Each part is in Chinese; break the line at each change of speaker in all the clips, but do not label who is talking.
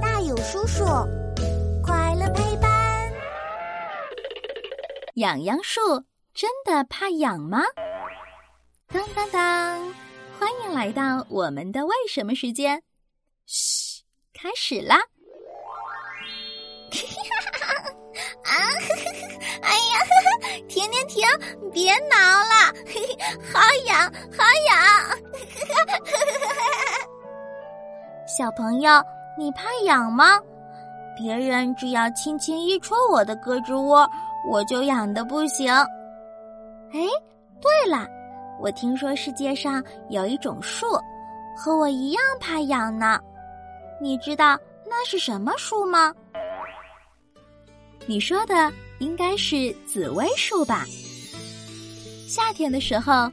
大有叔叔，快乐陪伴。
痒痒树真的怕痒吗？当当当！欢迎来到我们的为什么时间。嘘，开始啦！
啊，哎呀，停停停，别挠了，好痒，好痒。小朋友，你怕痒吗？别人只要轻轻一戳我的胳肢窝，我就痒的不行。哎，对了，我听说世界上有一种树，和我一样怕痒呢。你知道那是什么树吗？
你说的应该是紫薇树吧？夏天的时候，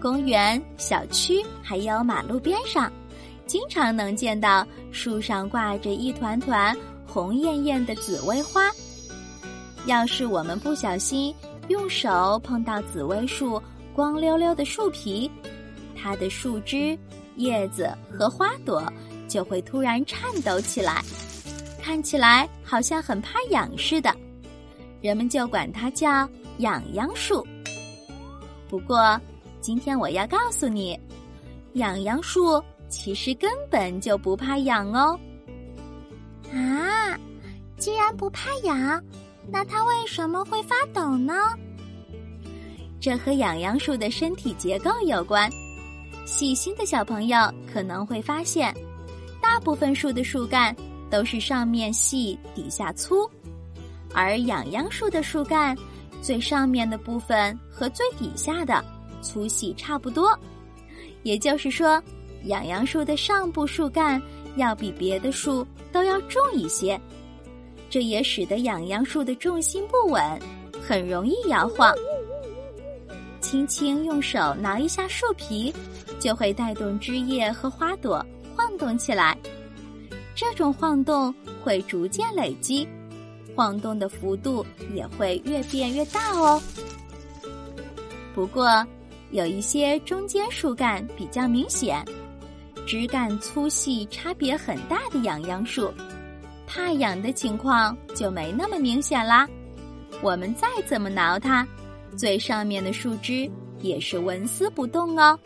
公园、小区还有马路边上。经常能见到树上挂着一团团红艳艳的紫薇花。要是我们不小心用手碰到紫薇树光溜溜的树皮，它的树枝、叶子和花朵就会突然颤抖起来，看起来好像很怕痒似的。人们就管它叫“痒痒树”。不过，今天我要告诉你，痒痒树。其实根本就不怕痒哦！
啊，既然不怕痒，那它为什么会发抖呢？
这和痒痒树的身体结构有关。细心的小朋友可能会发现，大部分树的树干都是上面细、底下粗，而痒痒树的树干最上面的部分和最底下的粗细差不多。也就是说。痒痒树的上部树干要比别的树都要重一些，这也使得痒痒树的重心不稳，很容易摇晃。轻轻用手挠一下树皮，就会带动枝叶和花朵晃动起来。这种晃动会逐渐累积，晃动的幅度也会越变越大哦。不过，有一些中间树干比较明显。枝干粗细差别很大的痒痒树，怕痒的情况就没那么明显啦。我们再怎么挠它，最上面的树枝也是纹丝不动哦。